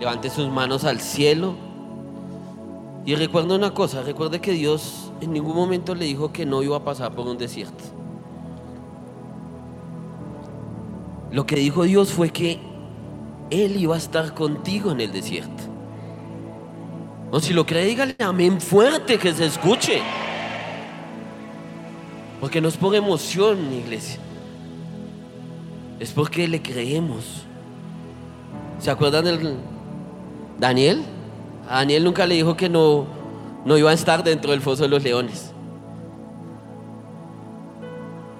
Levante sus manos al cielo. Y recuerde una cosa, recuerde que Dios en ningún momento le dijo que no iba a pasar por un desierto. Lo que dijo Dios fue que Él iba a estar contigo en el desierto. O si lo cree, dígale amén fuerte que se escuche. Porque no es por emoción, iglesia. Es porque le creemos. ¿Se acuerdan del Daniel? A Daniel nunca le dijo que no, no iba a estar dentro del foso de los leones.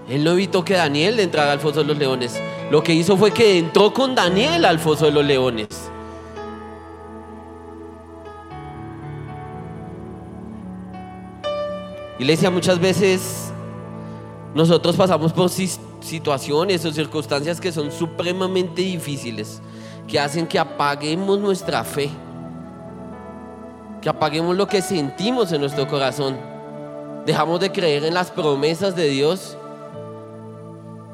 Él no evitó que Daniel entrara al foso de los leones. Lo que hizo fue que entró con Daniel al foso de los leones. Iglesia, muchas veces nosotros pasamos por situaciones o circunstancias que son supremamente difíciles, que hacen que apaguemos nuestra fe, que apaguemos lo que sentimos en nuestro corazón. Dejamos de creer en las promesas de Dios.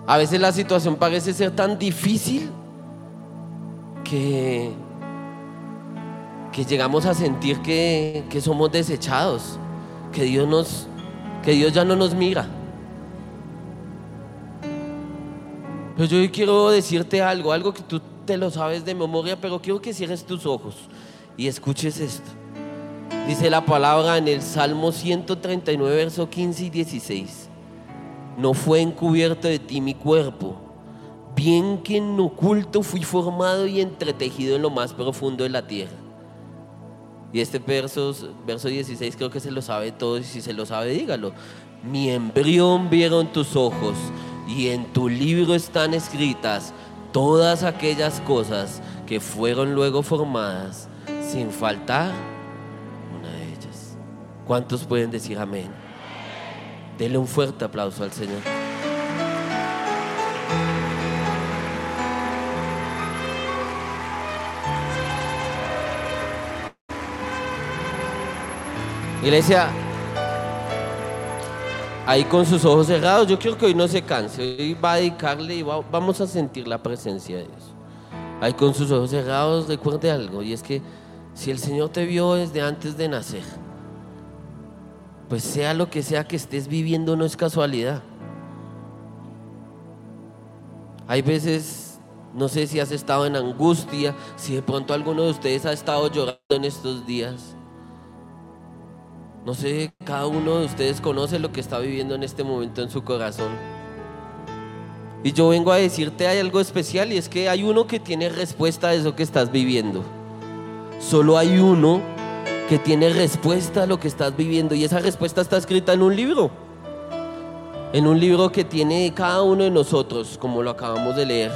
A veces la situación parece ser tan difícil que, que llegamos a sentir que, que somos desechados, que Dios nos, que Dios ya no nos mira. Pero yo quiero decirte algo, algo que tú te lo sabes de memoria, pero quiero que cierres tus ojos y escuches esto. Dice la palabra en el Salmo 139, verso 15 y 16. No fue encubierto de ti mi cuerpo, bien que en oculto fui formado y entretejido en lo más profundo de la tierra. Y este verso, verso 16 creo que se lo sabe todo y si se lo sabe dígalo. Mi embrión vieron tus ojos y en tu libro están escritas todas aquellas cosas que fueron luego formadas sin faltar una de ellas. ¿Cuántos pueden decir amén? Dele un fuerte aplauso al Señor. Iglesia, ahí con sus ojos cerrados, yo quiero que hoy no se canse, hoy va a dedicarle y vamos a sentir la presencia de Dios. Ahí con sus ojos cerrados, recuerde algo, y es que si el Señor te vio desde antes de nacer, pues sea lo que sea que estés viviendo, no es casualidad. Hay veces, no sé si has estado en angustia, si de pronto alguno de ustedes ha estado llorando en estos días. No sé, cada uno de ustedes conoce lo que está viviendo en este momento en su corazón. Y yo vengo a decirte hay algo especial y es que hay uno que tiene respuesta a eso que estás viviendo. Solo hay uno que tiene respuesta a lo que estás viviendo y esa respuesta está escrita en un libro. En un libro que tiene cada uno de nosotros, como lo acabamos de leer.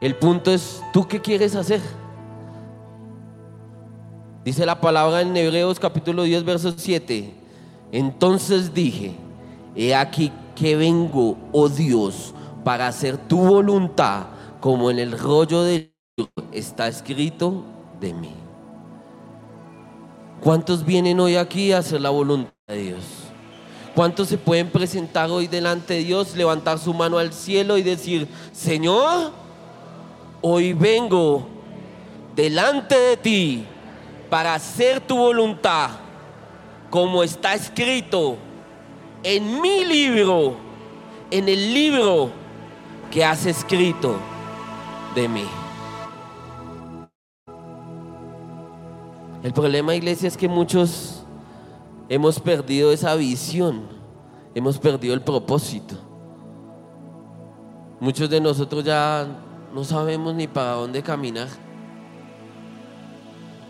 El punto es, ¿tú qué quieres hacer? Dice la palabra en Hebreos capítulo 10, verso 7. Entonces dije, he aquí que vengo, oh Dios, para hacer tu voluntad, como en el rollo de está escrito de mí. ¿Cuántos vienen hoy aquí a hacer la voluntad de Dios? ¿Cuántos se pueden presentar hoy delante de Dios, levantar su mano al cielo y decir, Señor, hoy vengo delante de ti para hacer tu voluntad, como está escrito en mi libro, en el libro que has escrito de mí. El problema, iglesia, es que muchos hemos perdido esa visión, hemos perdido el propósito. Muchos de nosotros ya no sabemos ni para dónde caminar.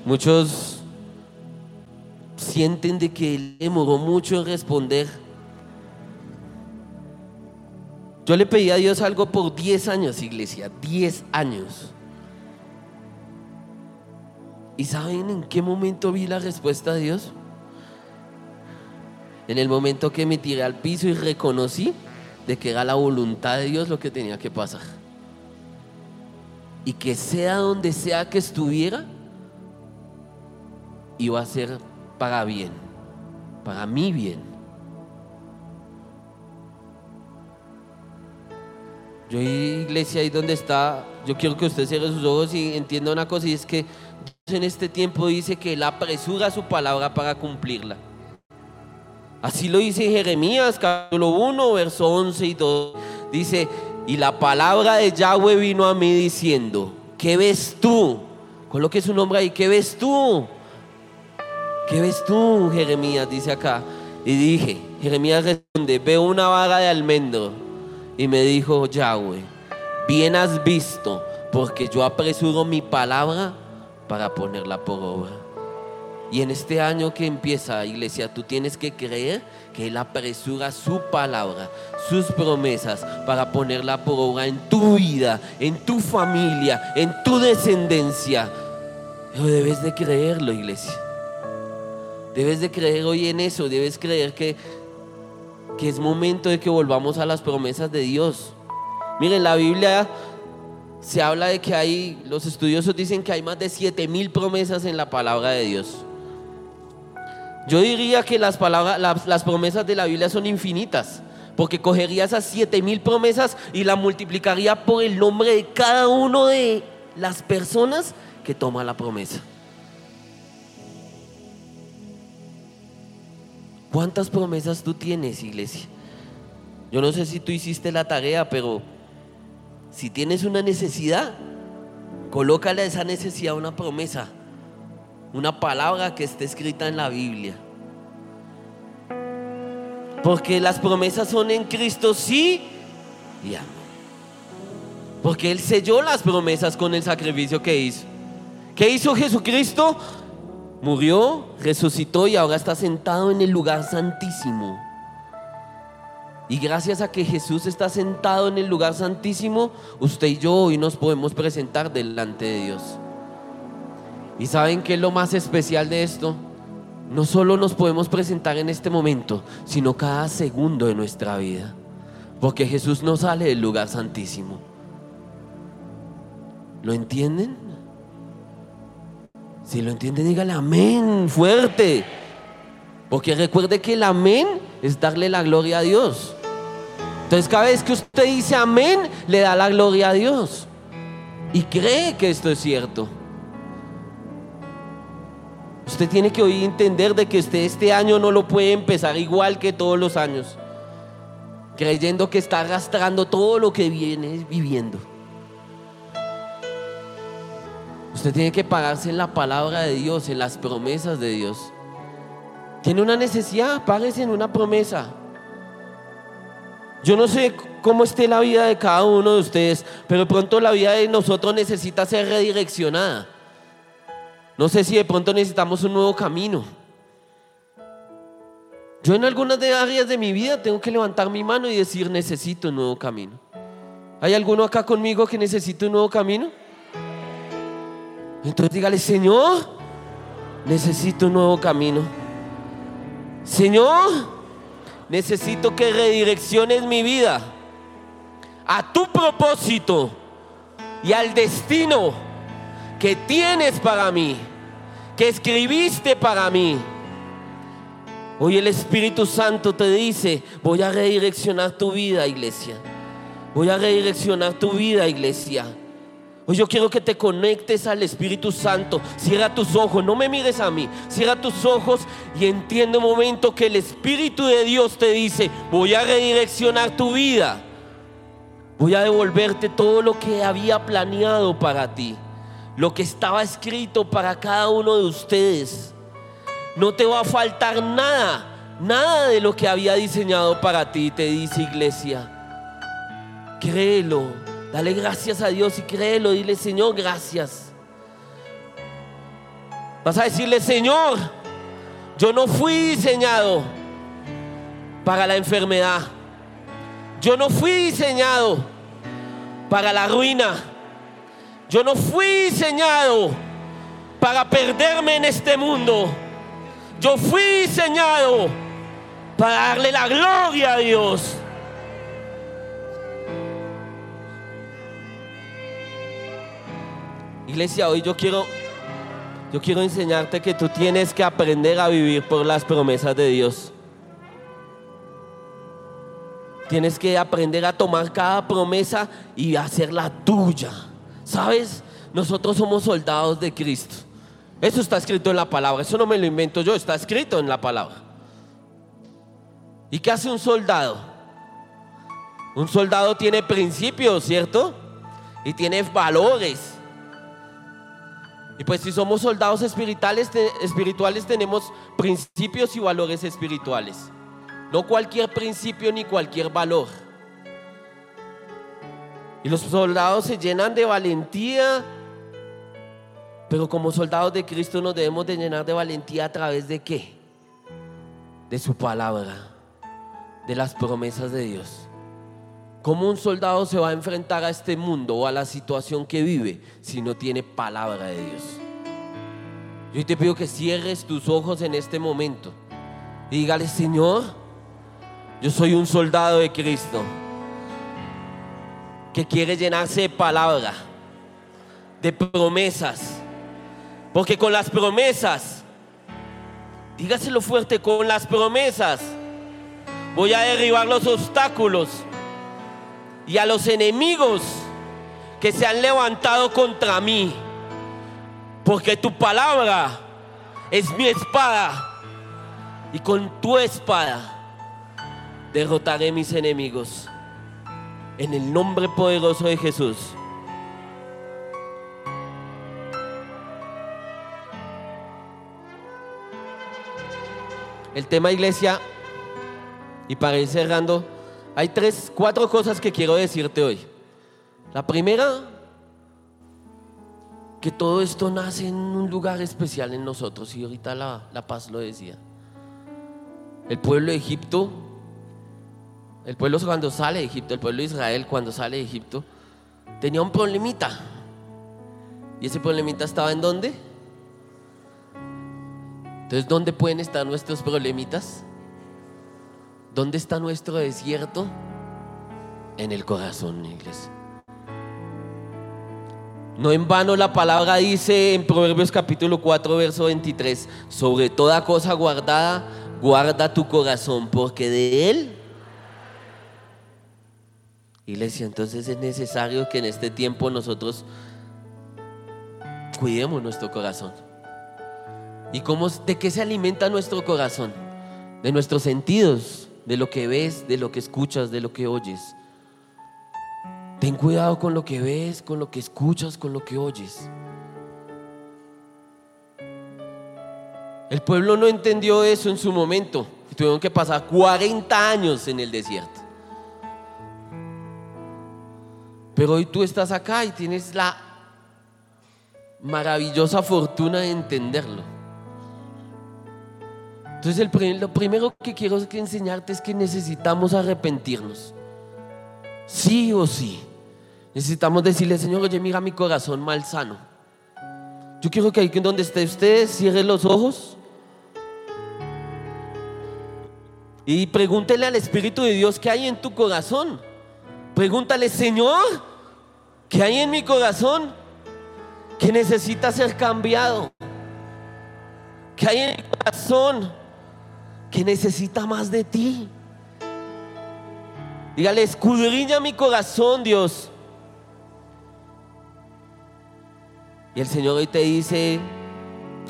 Muchos sienten de que él demoró mucho en responder. Yo le pedí a Dios algo por 10 años, iglesia, 10 años. ¿Y saben en qué momento vi la respuesta de Dios? En el momento que me tiré al piso y reconocí de que era la voluntad de Dios lo que tenía que pasar. Y que sea donde sea que estuviera, iba a ser para bien, para mi bien. Yo iglesia ahí donde está, yo quiero que usted cierre sus ojos y entienda una cosa y es que Dios en este tiempo dice que Él apresura su palabra para cumplirla. Así lo dice Jeremías capítulo 1, verso 11 y todo. Dice, y la palabra de Yahweh vino a mí diciendo, ¿qué ves tú? Coloque su nombre ahí, ¿qué ves tú? ¿Qué ves tú, Jeremías? Dice acá. Y dije, Jeremías responde, veo una vaga de almendro. Y me dijo Yahweh, bien has visto, porque yo apresuro mi palabra para ponerla por obra. Y en este año que empieza, iglesia, tú tienes que creer que Él apresura su palabra, sus promesas para ponerla por obra en tu vida, en tu familia, en tu descendencia. Pero debes de creerlo, iglesia. Debes de creer hoy en eso, debes creer que, que es momento de que volvamos a las promesas de Dios. Miren, la Biblia se habla de que hay, los estudiosos dicen que hay más de siete mil promesas en la palabra de Dios. Yo diría que las, palabras, las, promesas de la Biblia son infinitas, porque cogería esas siete mil promesas y la multiplicaría por el nombre de cada uno de las personas que toma la promesa. ¿Cuántas promesas tú tienes, iglesia? Yo no sé si tú hiciste la tarea, pero si tienes una necesidad, colócale a esa necesidad una promesa, una palabra que esté escrita en la Biblia. Porque las promesas son en Cristo sí y. Porque Él selló las promesas con el sacrificio que hizo. ¿Qué hizo Jesucristo? Murió, resucitó y ahora está sentado en el lugar santísimo. Y gracias a que Jesús está sentado en el lugar santísimo, usted y yo hoy nos podemos presentar delante de Dios. ¿Y saben qué es lo más especial de esto? No solo nos podemos presentar en este momento, sino cada segundo de nuestra vida. Porque Jesús no sale del lugar santísimo. ¿Lo entienden? Si lo entiende, dígale amén, fuerte. Porque recuerde que el amén es darle la gloria a Dios. Entonces cada vez que usted dice amén, le da la gloria a Dios. Y cree que esto es cierto. Usted tiene que hoy entender de que usted este año no lo puede empezar igual que todos los años. Creyendo que está arrastrando todo lo que viene viviendo. Usted tiene que pagarse en la palabra de Dios, en las promesas de Dios. Tiene una necesidad, páguese en una promesa. Yo no sé cómo esté la vida de cada uno de ustedes, pero pronto la vida de nosotros necesita ser redireccionada. No sé si de pronto necesitamos un nuevo camino. Yo en algunas áreas de mi vida tengo que levantar mi mano y decir necesito un nuevo camino. ¿Hay alguno acá conmigo que necesite un nuevo camino? Entonces dígale, Señor, necesito un nuevo camino. Señor, necesito que redirecciones mi vida a tu propósito y al destino que tienes para mí, que escribiste para mí. Hoy el Espíritu Santo te dice, voy a redireccionar tu vida, iglesia. Voy a redireccionar tu vida, iglesia. Hoy yo quiero que te conectes al Espíritu Santo. Cierra tus ojos, no me mires a mí. Cierra tus ojos y entiende un momento que el Espíritu de Dios te dice, voy a redireccionar tu vida. Voy a devolverte todo lo que había planeado para ti. Lo que estaba escrito para cada uno de ustedes. No te va a faltar nada. Nada de lo que había diseñado para ti, te dice iglesia. Créelo. Dale gracias a Dios y créelo. Dile, Señor, gracias. Vas a decirle, Señor, yo no fui diseñado para la enfermedad. Yo no fui diseñado para la ruina. Yo no fui diseñado para perderme en este mundo. Yo fui diseñado para darle la gloria a Dios. Iglesia, hoy yo quiero, yo quiero enseñarte que tú tienes que aprender a vivir por las promesas de Dios. Tienes que aprender a tomar cada promesa y hacerla tuya. ¿Sabes? Nosotros somos soldados de Cristo. Eso está escrito en la palabra. Eso no me lo invento yo, está escrito en la palabra. ¿Y qué hace un soldado? Un soldado tiene principios, ¿cierto? Y tiene valores. Y pues si somos soldados espirituales, espirituales tenemos principios y valores espirituales. No cualquier principio ni cualquier valor. Y los soldados se llenan de valentía, pero como soldados de Cristo nos debemos de llenar de valentía a través de qué? De su palabra, de las promesas de Dios. ¿Cómo un soldado se va a enfrentar a este mundo o a la situación que vive si no tiene palabra de Dios? Yo te pido que cierres tus ojos en este momento y dígale, Señor, yo soy un soldado de Cristo que quiere llenarse de palabra, de promesas. Porque con las promesas, dígaselo fuerte, con las promesas voy a derribar los obstáculos y a los enemigos que se han levantado contra mí. Porque tu palabra es mi espada. Y con tu espada derrotaré mis enemigos. En el nombre poderoso de Jesús. El tema iglesia, y para ir cerrando, hay tres, cuatro cosas que quiero decirte hoy. La primera, que todo esto nace en un lugar especial en nosotros, y ahorita la, la paz lo decía. El pueblo de Egipto, el pueblo cuando sale de Egipto, el pueblo de Israel cuando sale de Egipto, tenía un problemita. ¿Y ese problemita estaba en dónde? Entonces, ¿dónde pueden estar nuestros problemitas? ¿Dónde está nuestro desierto? En el corazón, iglesia. No en vano la palabra dice en Proverbios capítulo 4, verso 23, sobre toda cosa guardada, guarda tu corazón, porque de él... Iglesia, entonces es necesario que en este tiempo nosotros cuidemos nuestro corazón. ¿Y cómo, de qué se alimenta nuestro corazón? De nuestros sentidos, de lo que ves, de lo que escuchas, de lo que oyes. Ten cuidado con lo que ves, con lo que escuchas, con lo que oyes. El pueblo no entendió eso en su momento y tuvieron que pasar 40 años en el desierto. Pero hoy tú estás acá y tienes la maravillosa fortuna de entenderlo. Entonces lo primero que quiero enseñarte es que necesitamos arrepentirnos. Sí o sí. Necesitamos decirle, Señor, oye, mira mi corazón mal sano. Yo quiero que ahí donde esté usted, cierre los ojos. Y pregúntele al Espíritu de Dios qué hay en tu corazón. Pregúntale, Señor, ¿qué hay en mi corazón que necesita ser cambiado? ¿Qué hay en mi corazón que necesita más de ti. Dígale, escudriña mi corazón, Dios. Y el Señor hoy te dice,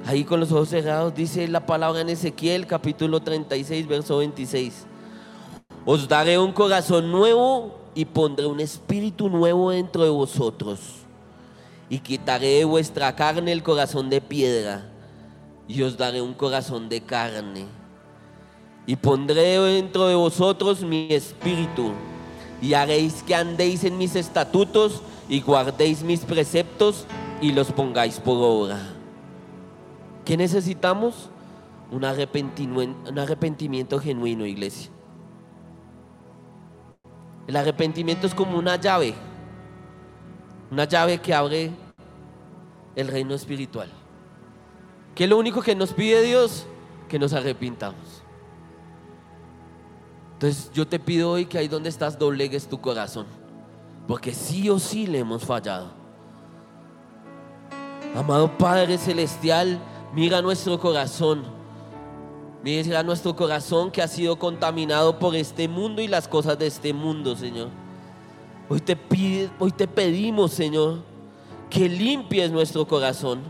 ahí con los ojos cerrados, dice la palabra en Ezequiel capítulo 36, verso 26. Os daré un corazón nuevo y pondré un espíritu nuevo dentro de vosotros. Y quitaré de vuestra carne el corazón de piedra y os daré un corazón de carne y pondré dentro de vosotros mi espíritu, y haréis que andéis en mis estatutos y guardéis mis preceptos y los pongáis por obra. ¿Qué necesitamos? Un arrepentimiento, genuino, iglesia. El arrepentimiento es como una llave, una llave que abre el reino espiritual. ¿Qué es lo único que nos pide Dios? Que nos arrepintamos. Entonces yo te pido hoy que ahí donde estás doblegues tu corazón, porque sí o sí le hemos fallado. Amado Padre Celestial, mira nuestro corazón. Mire a nuestro corazón que ha sido contaminado por este mundo y las cosas de este mundo, Señor. Hoy te, pide, hoy te pedimos, Señor, que limpies nuestro corazón.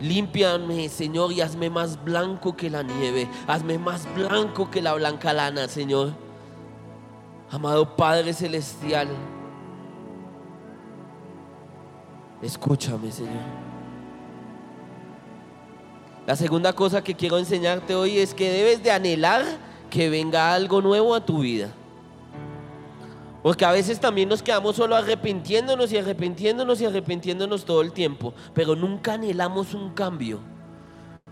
Límpiame, Señor, y hazme más blanco que la nieve. Hazme más blanco que la blanca lana, Señor. Amado Padre Celestial, escúchame, Señor. La segunda cosa que quiero enseñarte hoy es que debes de anhelar que venga algo nuevo a tu vida. Porque a veces también nos quedamos solo arrepintiéndonos y arrepintiéndonos y arrepintiéndonos todo el tiempo, pero nunca anhelamos un cambio.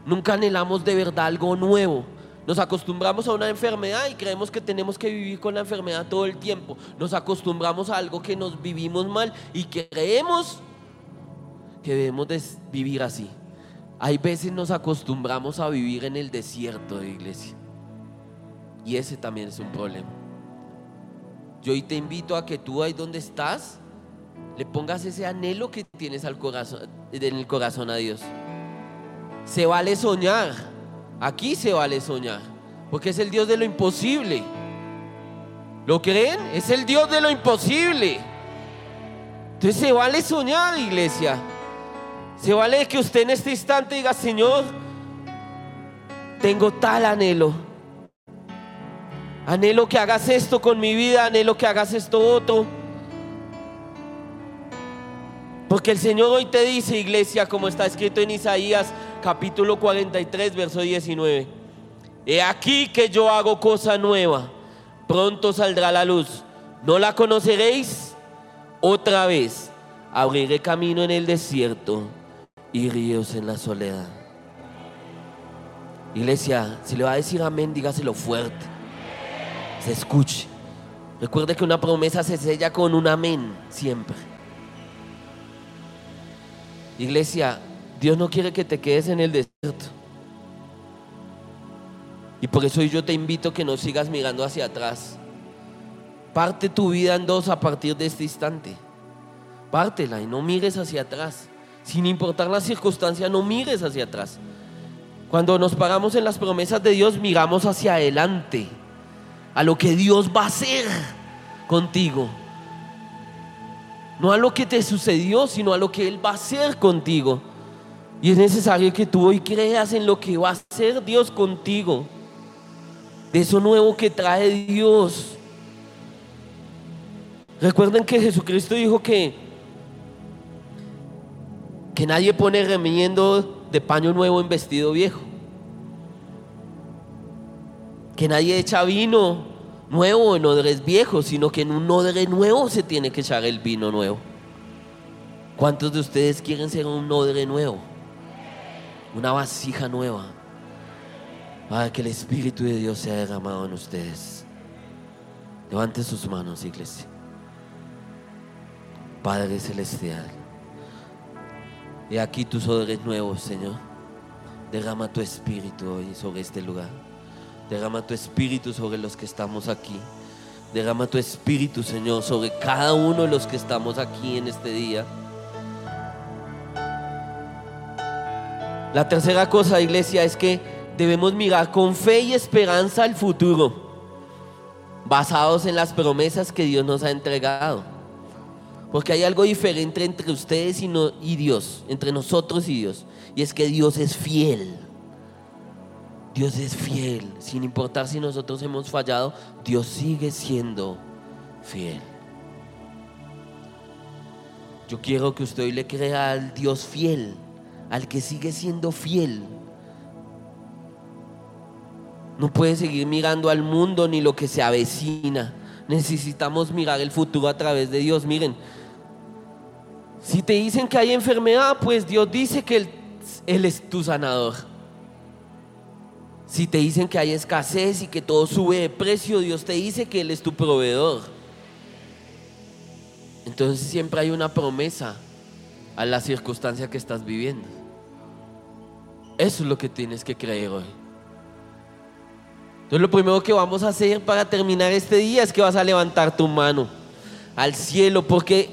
Nunca anhelamos de verdad algo nuevo. Nos acostumbramos a una enfermedad y creemos que tenemos que vivir con la enfermedad todo el tiempo. Nos acostumbramos a algo que nos vivimos mal y creemos que debemos de vivir así. Hay veces nos acostumbramos a vivir en el desierto de iglesia. Y ese también es un problema. Yo hoy te invito a que tú ahí donde estás, le pongas ese anhelo que tienes al corazón, en el corazón a Dios. Se vale soñar. Aquí se vale soñar. Porque es el Dios de lo imposible. ¿Lo creen? Es el Dios de lo imposible. Entonces se vale soñar, iglesia. Se vale que usted en este instante diga, Señor, tengo tal anhelo. Anhelo que hagas esto con mi vida, anhelo que hagas esto otro. Porque el Señor hoy te dice, iglesia, como está escrito en Isaías capítulo 43, verso 19. He aquí que yo hago cosa nueva, pronto saldrá la luz. ¿No la conoceréis? Otra vez abriré camino en el desierto y ríos en la soledad. Iglesia, si le va a decir amén, dígaselo fuerte. Se escuche. Recuerde que una promesa se sella con un amén siempre. Iglesia, Dios no quiere que te quedes en el desierto. Y por eso yo te invito a que no sigas mirando hacia atrás. Parte tu vida en dos a partir de este instante. Pártela y no mires hacia atrás. Sin importar la circunstancia, no mires hacia atrás. Cuando nos paramos en las promesas de Dios, miramos hacia adelante, a lo que Dios va a hacer contigo. No a lo que te sucedió, sino a lo que Él va a hacer contigo. Y es necesario que tú hoy creas en lo que va a hacer Dios contigo. De eso nuevo que trae Dios. Recuerden que Jesucristo dijo que que nadie pone remiendo de paño nuevo en vestido viejo. Que nadie echa vino nuevo en odres viejos, sino que en un odre nuevo se tiene que echar el vino nuevo. ¿Cuántos de ustedes quieren ser un odre nuevo? Una vasija nueva. Para que el Espíritu de Dios sea derramado en ustedes. Levante sus manos, iglesia. Padre Celestial. Y aquí tus odres nuevos, Señor. Derrama tu espíritu hoy sobre este lugar. Derrama tu espíritu sobre los que estamos aquí. Derrama tu espíritu, Señor, sobre cada uno de los que estamos aquí en este día. La tercera cosa, iglesia, es que debemos mirar con fe y esperanza al futuro, basados en las promesas que Dios nos ha entregado. Porque hay algo diferente entre ustedes y, Dios, entre nosotros y Dios. Y es que Dios es fiel. Dios es fiel. Sin importar si nosotros hemos fallado, Dios sigue siendo fiel. Yo quiero que usted hoy le crea al Dios fiel, al que sigue siendo fiel. No puede seguir mirando al mundo ni lo que se avecina. Necesitamos mirar el futuro a través de Dios. Miren, si te dicen que hay enfermedad, pues Dios dice que él, es tu sanador. Si te dicen que hay escasez y que todo sube de precio, Dios te dice que Él es tu proveedor. Entonces siempre hay una promesa a la circunstancia que estás viviendo. Eso es lo que tienes que creer hoy. Entonces lo primero que vamos a hacer para terminar este día es que vas a levantar tu mano al cielo porque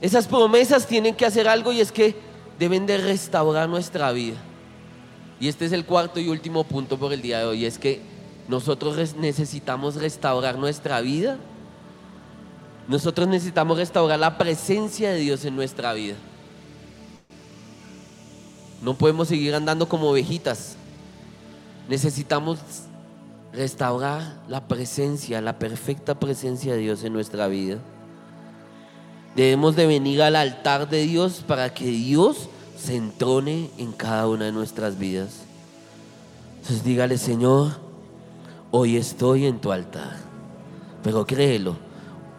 esas promesas tienen que hacer algo y es que deben de restaurar nuestra vida. Y este es el cuarto y último punto por el día de hoy, es que nosotros necesitamos restaurar nuestra vida. Nosotros necesitamos restaurar la presencia de Dios en nuestra vida. No podemos seguir andando como ovejitas. Necesitamos restaurar la presencia, la perfecta presencia de Dios en nuestra vida. Debemos de venir al altar de Dios para que Dios se entrone en cada una de nuestras vidas. Entonces dígale, Señor, hoy estoy en tu altar. Pero créelo,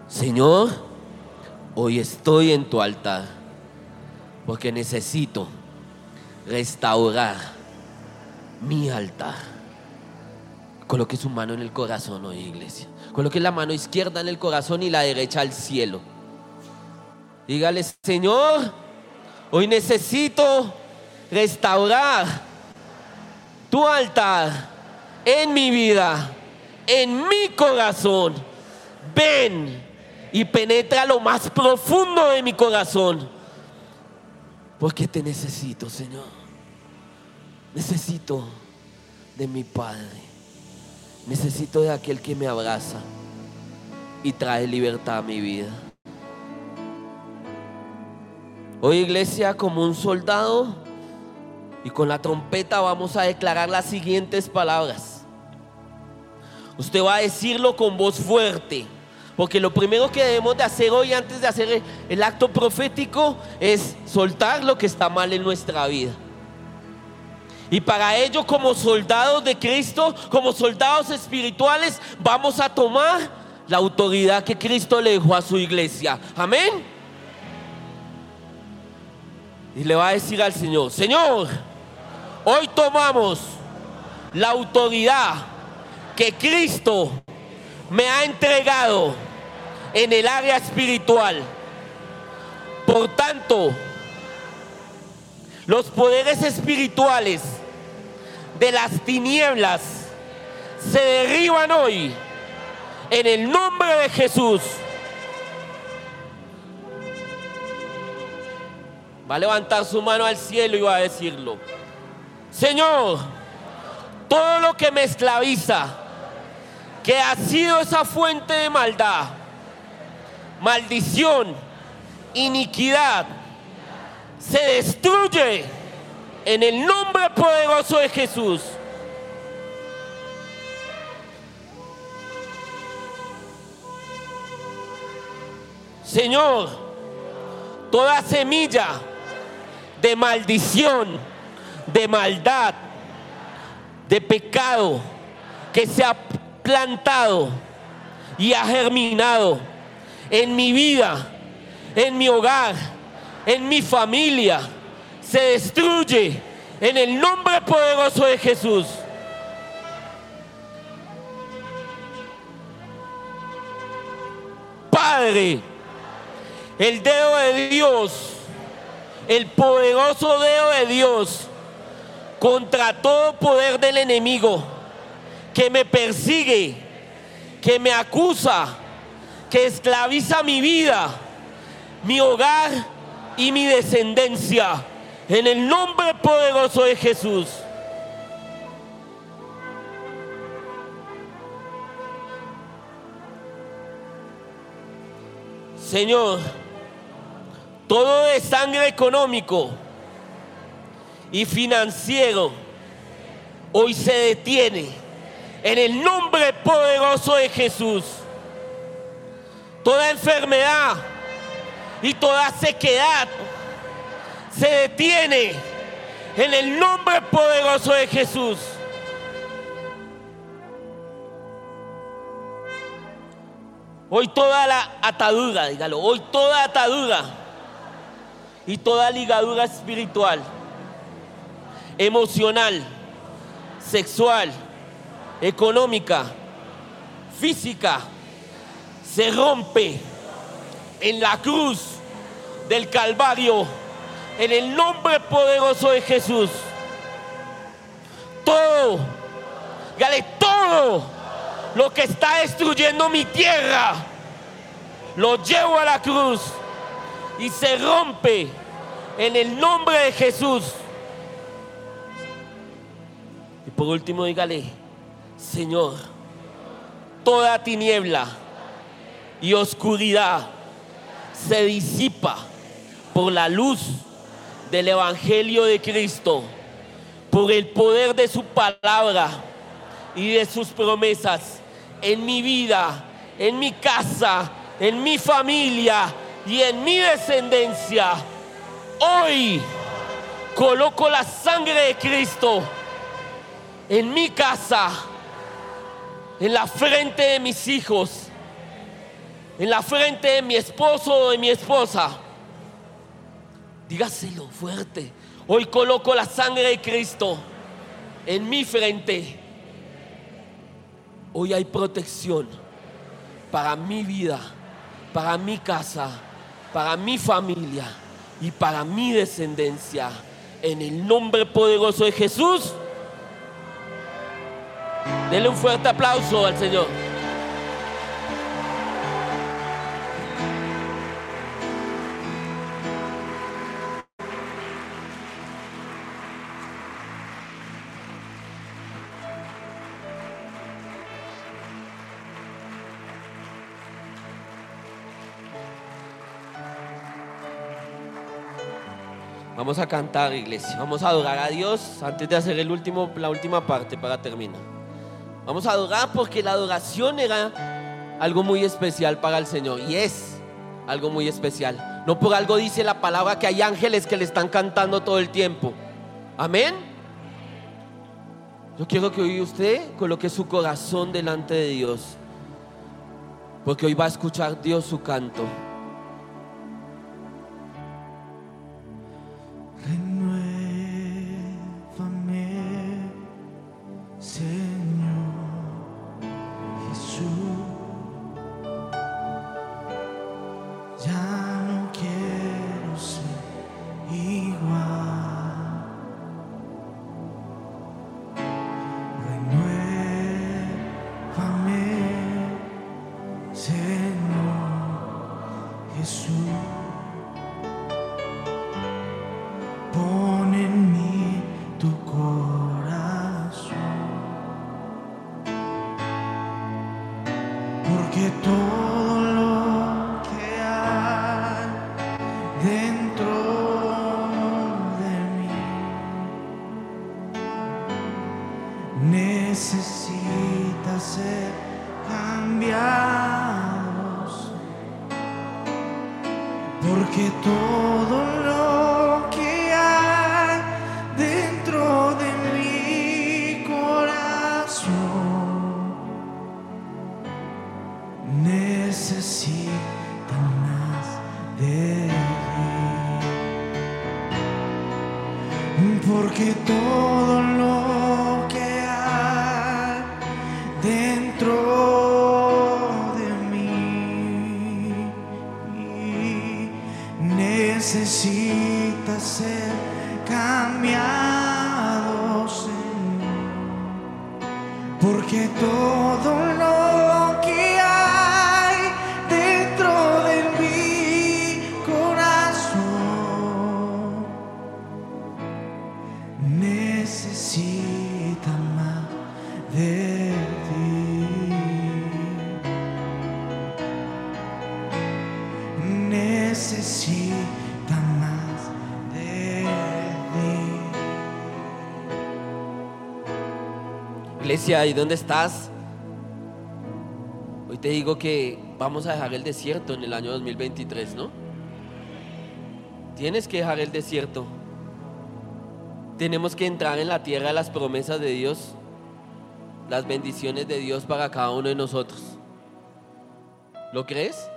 Señor, hoy estoy en tu altar. Porque necesito restaurar mi altar. Coloque su mano en el corazón hoy, iglesia. Coloque la mano izquierda en el corazón y la derecha al cielo. Dígale, Señor, hoy necesito restaurar tu altar en mi vida, en mi corazón. Ven y penetra lo más profundo de mi corazón. Porque te necesito, Señor. Necesito de mi Padre. Necesito de aquel que me abraza y trae libertad a mi vida. Hoy iglesia como un soldado y con la trompeta vamos a declarar las siguientes palabras. Usted va a decirlo con voz fuerte, porque lo primero que debemos de hacer hoy antes de hacer el acto profético es soltar lo que está mal en nuestra vida. Y para ello como soldados de Cristo, como soldados espirituales, vamos a tomar la autoridad que Cristo le dejó a su iglesia. Amén. Y le va a decir al Señor, Señor, hoy tomamos la autoridad que Cristo me ha entregado en el área espiritual. Por tanto, los poderes espirituales de las tinieblas se derriban hoy en el nombre de Jesús. Va a levantar su mano al cielo y va a decirlo. Señor, todo lo que me esclaviza, que ha sido esa fuente de maldad, maldición, iniquidad, se destruye en el nombre poderoso de Jesús. Señor, toda semilla de maldición, de maldad, de pecado que se ha plantado y ha germinado en mi vida, en mi hogar, en mi familia, se destruye en el nombre poderoso de Jesús. Padre, el dedo de Dios el poderoso dedo de Dios contra todo poder del enemigo que me persigue, que me acusa, que esclaviza mi vida, mi hogar y mi descendencia. En el nombre poderoso de Jesús. Señor, todo de sangre económico y financiero hoy se detiene en el nombre poderoso de Jesús. Toda enfermedad y toda sequedad se detiene en el nombre poderoso de Jesús. Hoy toda la atadura, dígalo, hoy toda atadura y toda ligadura espiritual, emocional, sexual, económica, física, se rompe en la cruz del Calvario, en el nombre poderoso de Jesús. Todo, dígale todo lo que está destruyendo mi tierra, lo llevo a la cruz y se rompe en el nombre de Jesús. por último, dígale, Señor, toda tiniebla y oscuridad se disipa por la luz del Evangelio de Cristo, por el poder de su palabra y de sus promesas en mi vida, en mi casa, en mi familia y en mi descendencia. Hoy coloco la sangre de Cristo en mi casa, en la frente de mis hijos, en la frente de mi esposo o de mi esposa. Dígaselo fuerte. Hoy coloco la sangre de Cristo en mi frente. Hoy hay protección para mi vida, para mi casa, para mi familia y para mi descendencia. En el nombre poderoso de Jesús. Denle un fuerte aplauso al Señor. Vamos a cantar, iglesia. Vamos a adorar a Dios antes de hacer el último, la última parte para terminar. Vamos a adorar porque la adoración era algo muy especial para el Señor y es algo muy especial. No por algo dice la palabra que hay ángeles que le están cantando todo el tiempo. Amén. Yo quiero que hoy usted coloque su corazón delante de Dios. Porque hoy va a escuchar Dios su canto. Sing. ser cambiado, Señor, porque todo lo Iglesia, ¿y dónde estás? Hoy te digo que vamos a dejar el desierto en el año 2023, ¿no? Tienes que dejar el desierto. Tenemos que entrar en la tierra de las promesas de Dios, las bendiciones de Dios para cada uno de nosotros. ¿Lo crees?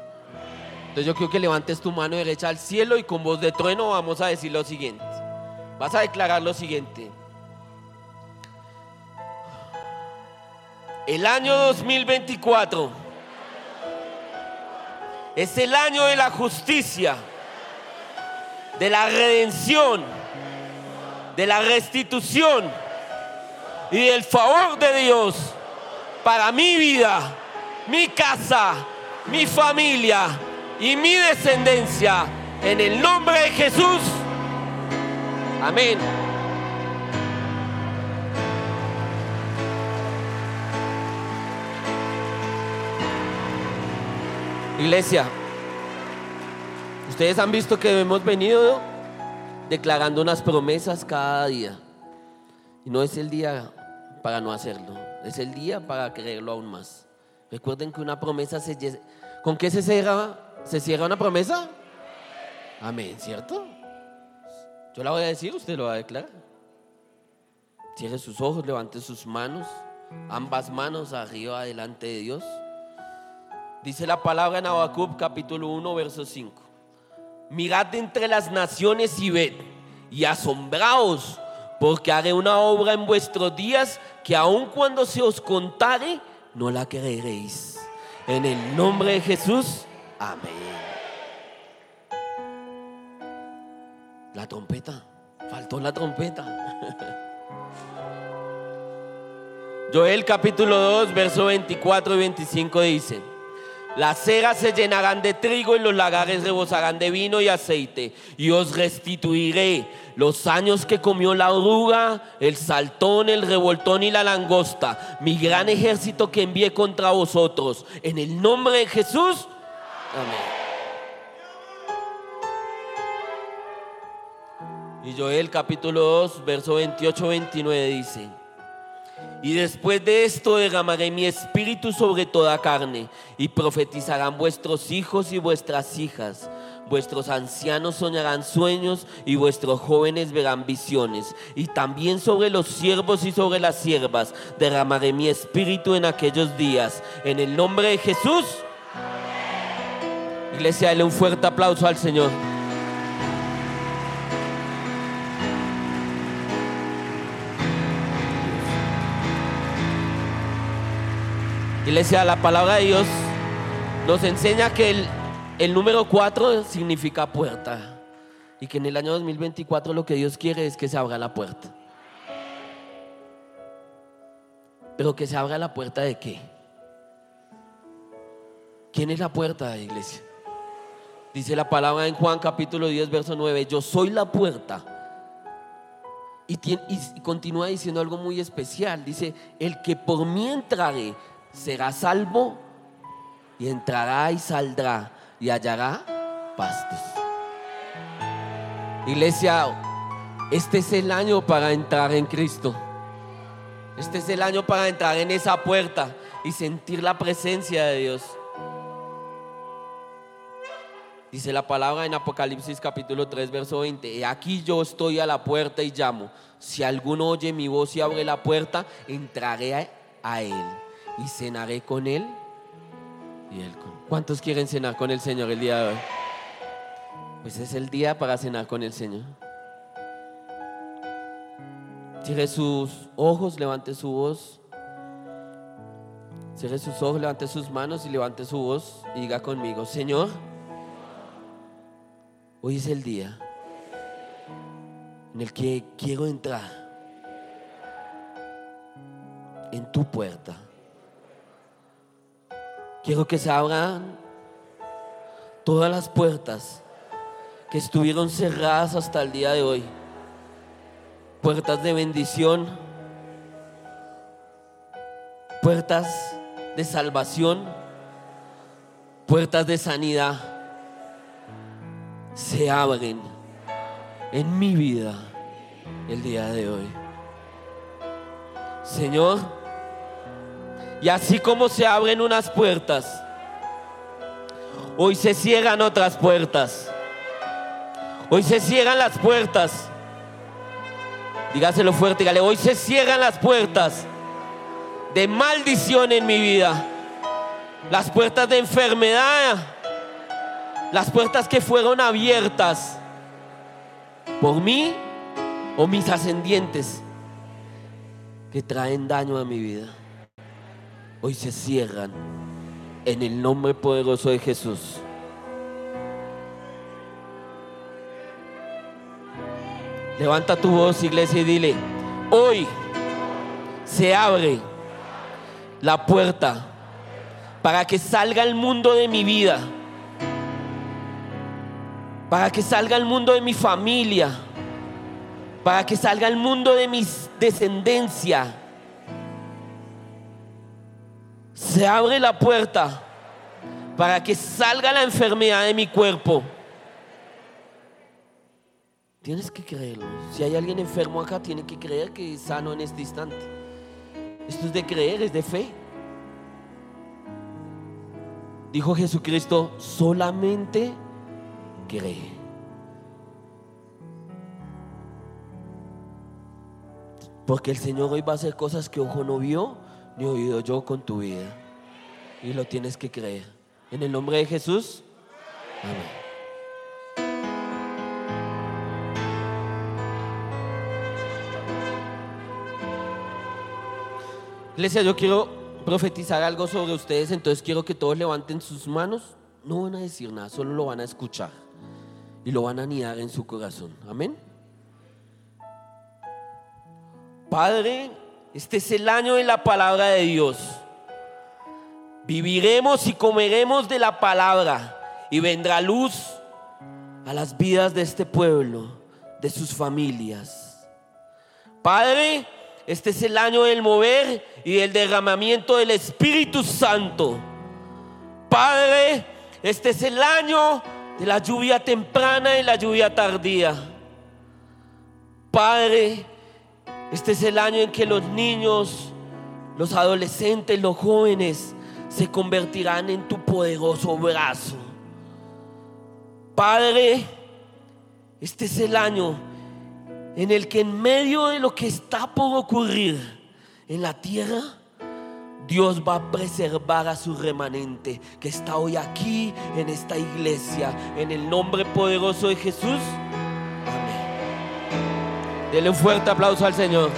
Entonces yo quiero que levantes tu mano derecha al cielo y con voz de trueno vamos a decir lo siguiente. Vas a declarar lo siguiente. El año 2024 es el año de la justicia, de la redención, de la restitución y del favor de Dios para mi vida, mi casa, mi familia y mi descendencia. En el nombre de Jesús. Amén. Iglesia, ustedes han visto que hemos venido declarando unas promesas cada día. Y no es el día para no hacerlo, es el día para creerlo aún más. Recuerden que una promesa se... ¿Con qué se cierra? ¿Se cierra una promesa? Amén, ¿cierto? Yo la voy a decir, usted lo va a declarar. Cierre sus ojos, levante sus manos, ambas manos arriba delante de Dios. Dice la palabra en Habacuc capítulo 1, verso 5. Mirad entre las naciones y ved y asombraos, porque haré una obra en vuestros días que aun cuando se os contare, no la creeréis. En el nombre de Jesús, amén. La trompeta, faltó la trompeta. Joel capítulo 2, verso 24 y 25 dice, las ceras se llenarán de trigo y los lagares rebosarán de vino y aceite, y os restituiré los años que comió la oruga, el saltón, el revoltón y la langosta, mi gran ejército que envié contra vosotros. En el nombre de Jesús, amén. Y Joel capítulo 2, verso 28-29 dice, y después de esto derramaré mi espíritu sobre toda carne, y profetizarán vuestros hijos y vuestras hijas. Vuestros ancianos soñarán sueños y vuestros jóvenes verán visiones. Y también sobre los siervos y sobre las siervas derramaré mi espíritu en aquellos días. En el nombre de Jesús. Iglesia, dale un fuerte aplauso al Señor. Iglesia, la palabra de Dios nos enseña que el, el número 4 significa puerta y que en el año 2024 lo que Dios quiere es que se abra la puerta. Pero que se abra la puerta de qué? ¿Quién es la puerta, iglesia? Dice la palabra en Juan capítulo 10, verso 9, yo soy la puerta. Y, continúa diciendo algo muy especial. Dice, el que por mí entrare será salvo y entrará y saldrá y hallará pastos. Iglesia, este es el año para entrar en Cristo. Este es el año para entrar en esa puerta y sentir la presencia de Dios. Dice la palabra en Apocalipsis capítulo 3, verso 20. Aquí yo estoy a la puerta y llamo. Si alguno oye mi voz y abre la puerta, entraré a él y cenaré con él y él. ¿Cuántos quieren cenar con el Señor el día de hoy? Pues es el día para cenar con el Señor. Cierre sus ojos, levante su voz. Cierre sus ojos, levante sus manos y levante su voz y diga conmigo, Señor, hoy es el día en el que quiero entrar en tu puerta. Quiero que se abran todas las puertas que estuvieron cerradas hasta el día de hoy. Puertas de bendición, puertas de salvación, puertas de sanidad. Se abren en mi vida el día de hoy. Señor, y así como se abren unas puertas, hoy se cierran otras puertas. Hoy se cierran las puertas. Dígaselo fuerte, dígale, hoy se cierran las puertas de maldición en mi vida. Las puertas de enfermedad. Las puertas que fueron abiertas por mí o mis ascendientes que traen daño a mi vida hoy se cierran en el nombre poderoso de Jesús. Levanta tu voz, iglesia, y dile, hoy se abre la puerta para que salga el mundo de mi vida, para que salga el mundo de mi familia, para que salga el mundo de mi descendencia se abre la puerta para que salga la enfermedad de mi cuerpo. Tienes que creerlo. Si hay alguien enfermo acá, tiene que creer que es sano en este instante. Esto es de creer, es de fe. Dijo Jesucristo, solamente cree. Porque el Señor hoy va a hacer cosas que ojo no vio ni oído yo con tu vida. Y lo tienes que creer. En el nombre de Jesús. Amén. Iglesia, yo quiero profetizar algo sobre ustedes, entonces quiero que todos levanten sus manos. No van a decir nada, solo lo van a escuchar y lo van a anidar en su corazón. Amén. Padre, este es el año de la palabra de Dios. Viviremos y comeremos de la palabra y vendrá luz a las vidas de este pueblo, de sus familias. Padre, este es el año del mover y del derramamiento del Espíritu Santo. Padre, este es el año de la lluvia temprana y la lluvia tardía. Padre, este es el año en que los niños, los adolescentes, los jóvenes se convertirán en tu poderoso brazo. Padre, este es el año en el que en medio de lo que está por ocurrir en la tierra, Dios va a preservar a su remanente que está hoy aquí en esta iglesia. En el nombre poderoso de Jesús. Dele un fuerte aplauso al Señor.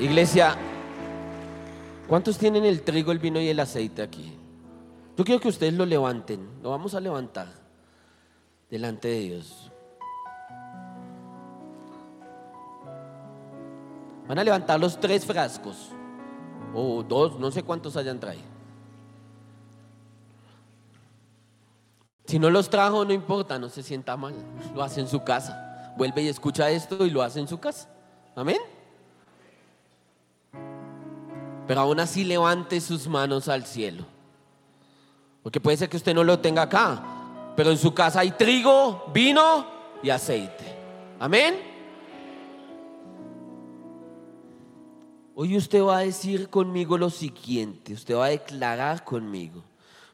Iglesia, ¿cuántos tienen el trigo, el vino y el aceite aquí? Yo quiero que ustedes lo levanten, lo vamos a levantar delante de Dios. Van a levantar los tres frascos. O dos, no sé cuántos hayan traído. Si no los trajo, no importa, no se sienta mal. Lo hace en su casa. Vuelve y escucha esto y lo hace en su casa. Amén. Pero aún así levante sus manos al cielo. Porque puede ser que usted no lo tenga acá. Pero en su casa hay trigo, vino y aceite. Amén. Hoy usted va a decir conmigo lo siguiente, usted va a declarar conmigo.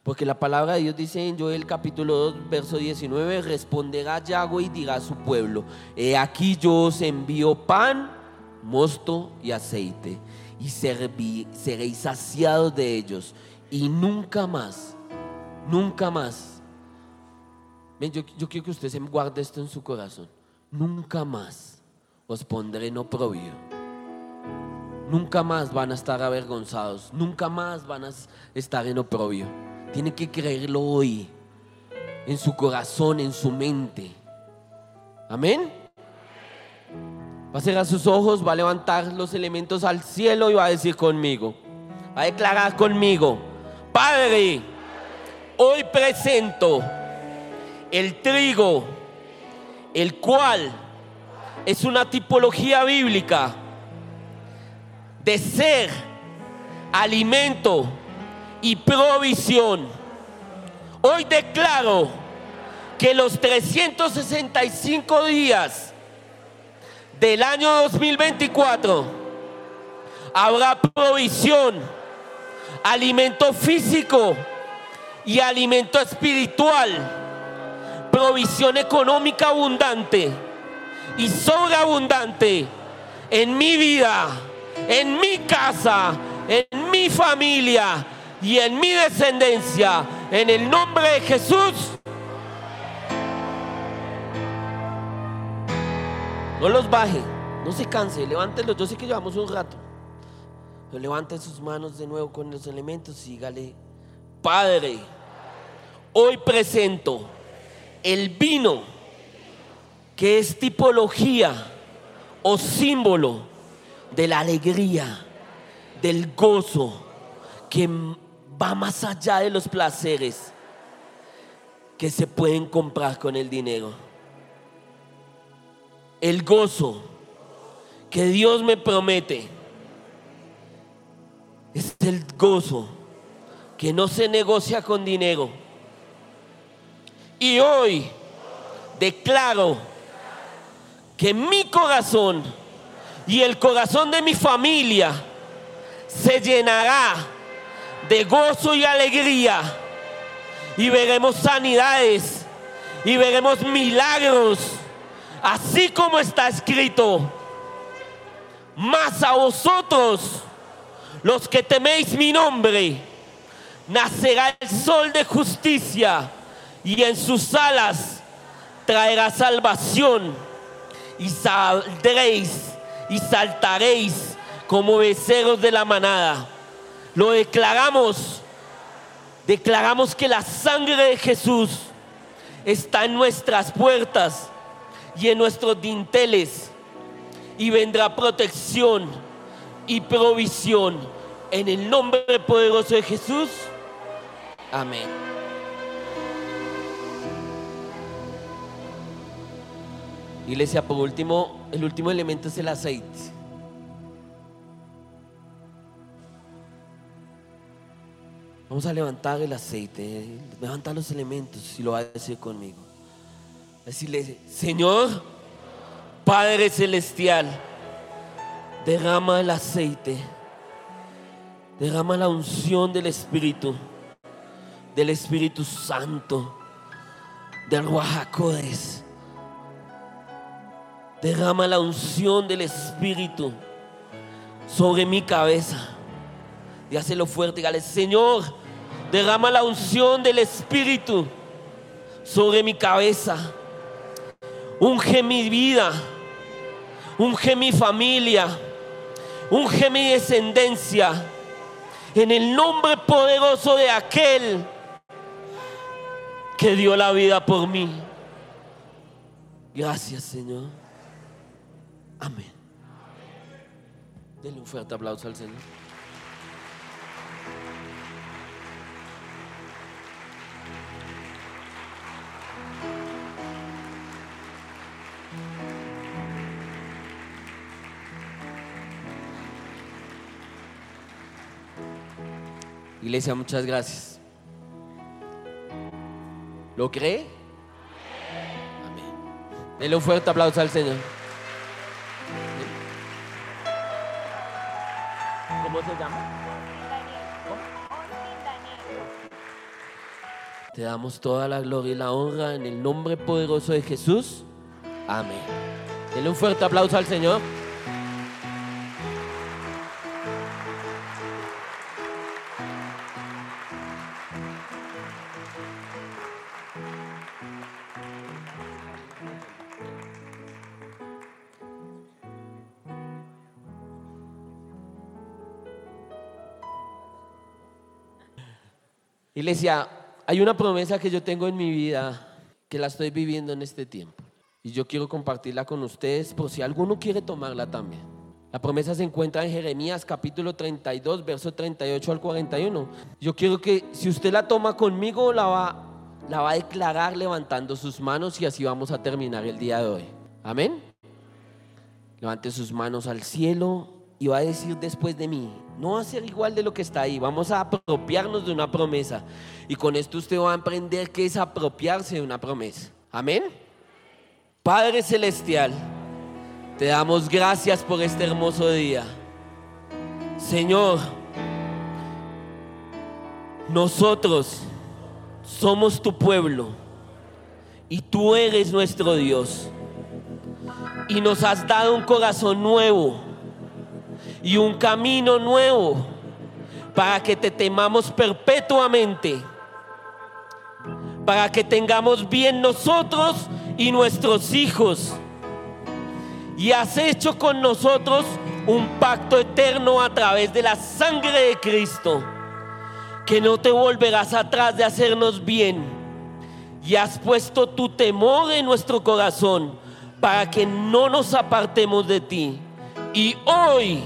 Porque la palabra de Dios dice en Joel capítulo 2, verso 19, responderá Yahweh y dirá a su pueblo, he aquí yo os envío pan, mosto y aceite, y seréis saciados de ellos, y nunca más, nunca más. Yo, yo quiero que usted se guarde esto en su corazón, nunca más os pondré en oprobio nunca más van a estar avergonzados, nunca más van a estar en oprobio. Tienen que creerlo hoy, en su corazón, en su mente. Amén. Va a cerrar sus ojos, va a levantar los elementos al cielo y va a decir conmigo, va a declarar conmigo, Padre, hoy presento el trigo, el cual es una tipología bíblica de ser alimento y provisión. Hoy declaro que los 365 días del año 2024 habrá provisión, alimento físico y alimento espiritual, provisión económica abundante y sobreabundante en mi vida en mi casa, en mi familia y en mi descendencia. En el nombre de Jesús. No los baje, no se canse, levántenlos. Yo sé que llevamos un rato. Pero levante sus manos de nuevo con los elementos y dígale, Padre, hoy presento el vino que es tipología o símbolo de la alegría, del gozo que va más allá de los placeres, que se pueden comprar con el dinero. El gozo que Dios me promete es el gozo que no se negocia con dinero. Y hoy declaro que mi corazón y el corazón de mi familia se llenará de gozo y alegría. Y veremos sanidades y veremos milagros, así como está escrito. Mas a vosotros, los que teméis mi nombre, nacerá el sol de justicia y en sus alas traerá salvación y saldréis y saltaréis como becerros de la manada. Lo declaramos, declaramos que la sangre de Jesús está en nuestras puertas y en nuestros dinteles y vendrá protección y provisión en el nombre poderoso de Jesús. Amén. Iglesia, por último, el último elemento es el aceite. Vamos a levantar el aceite, levantar los elementos, si lo va a decir conmigo. Decirle, Señor, Padre Celestial, derrama el aceite, derrama la unción del Espíritu, del Espíritu Santo, del Ruajacodes. Derrama la unción del Espíritu sobre mi cabeza. Y hazlo fuerte, dígale, Señor, derrama la unción del Espíritu sobre mi cabeza. Unge mi vida, unge mi familia, unge mi descendencia. En el nombre poderoso de aquel que dio la vida por mí. Gracias, Señor. Amén. Denle un fuerte aplauso al Señor. Iglesia, muchas gracias. ¿Lo cree? Amén. Denle un fuerte aplauso al Señor. Te damos toda la gloria y la honra en el nombre poderoso de Jesús. Amén. Denle un fuerte aplauso al Señor. Iglesia, hay una promesa que yo tengo en mi vida que la estoy viviendo en este tiempo. Y yo quiero compartirla con ustedes por si alguno quiere tomarla también. La promesa se encuentra en Jeremías capítulo 32, verso 38 al 41. Yo quiero que si usted la toma conmigo, la va, la va a declarar levantando sus manos y así vamos a terminar el día de hoy. Amén. Levante sus manos al cielo y va a decir después de mí, no va a ser igual de lo que está ahí, vamos a apropiarnos de una promesa. Y con esto usted va a aprender qué es apropiarse de una promesa. Amén. Padre Celestial, te damos gracias por este hermoso día. Señor, nosotros somos tu pueblo y tú eres nuestro Dios. Y nos has dado un corazón nuevo y un camino nuevo para que te temamos perpetuamente, para que tengamos bien nosotros y nuestros hijos. Y has hecho con nosotros un pacto eterno a través de la sangre de Cristo, que no te volverás atrás de hacernos bien. Y has puesto tu temor en nuestro corazón para que no nos apartemos de ti. Y hoy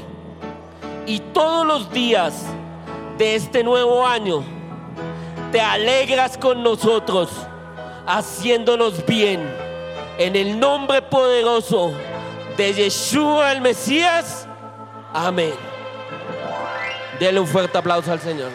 y todos los días de este nuevo año te alegras con nosotros haciéndonos bien. En el nombre poderoso de Yeshua el Mesías. Amén. Denle un fuerte aplauso al Señor.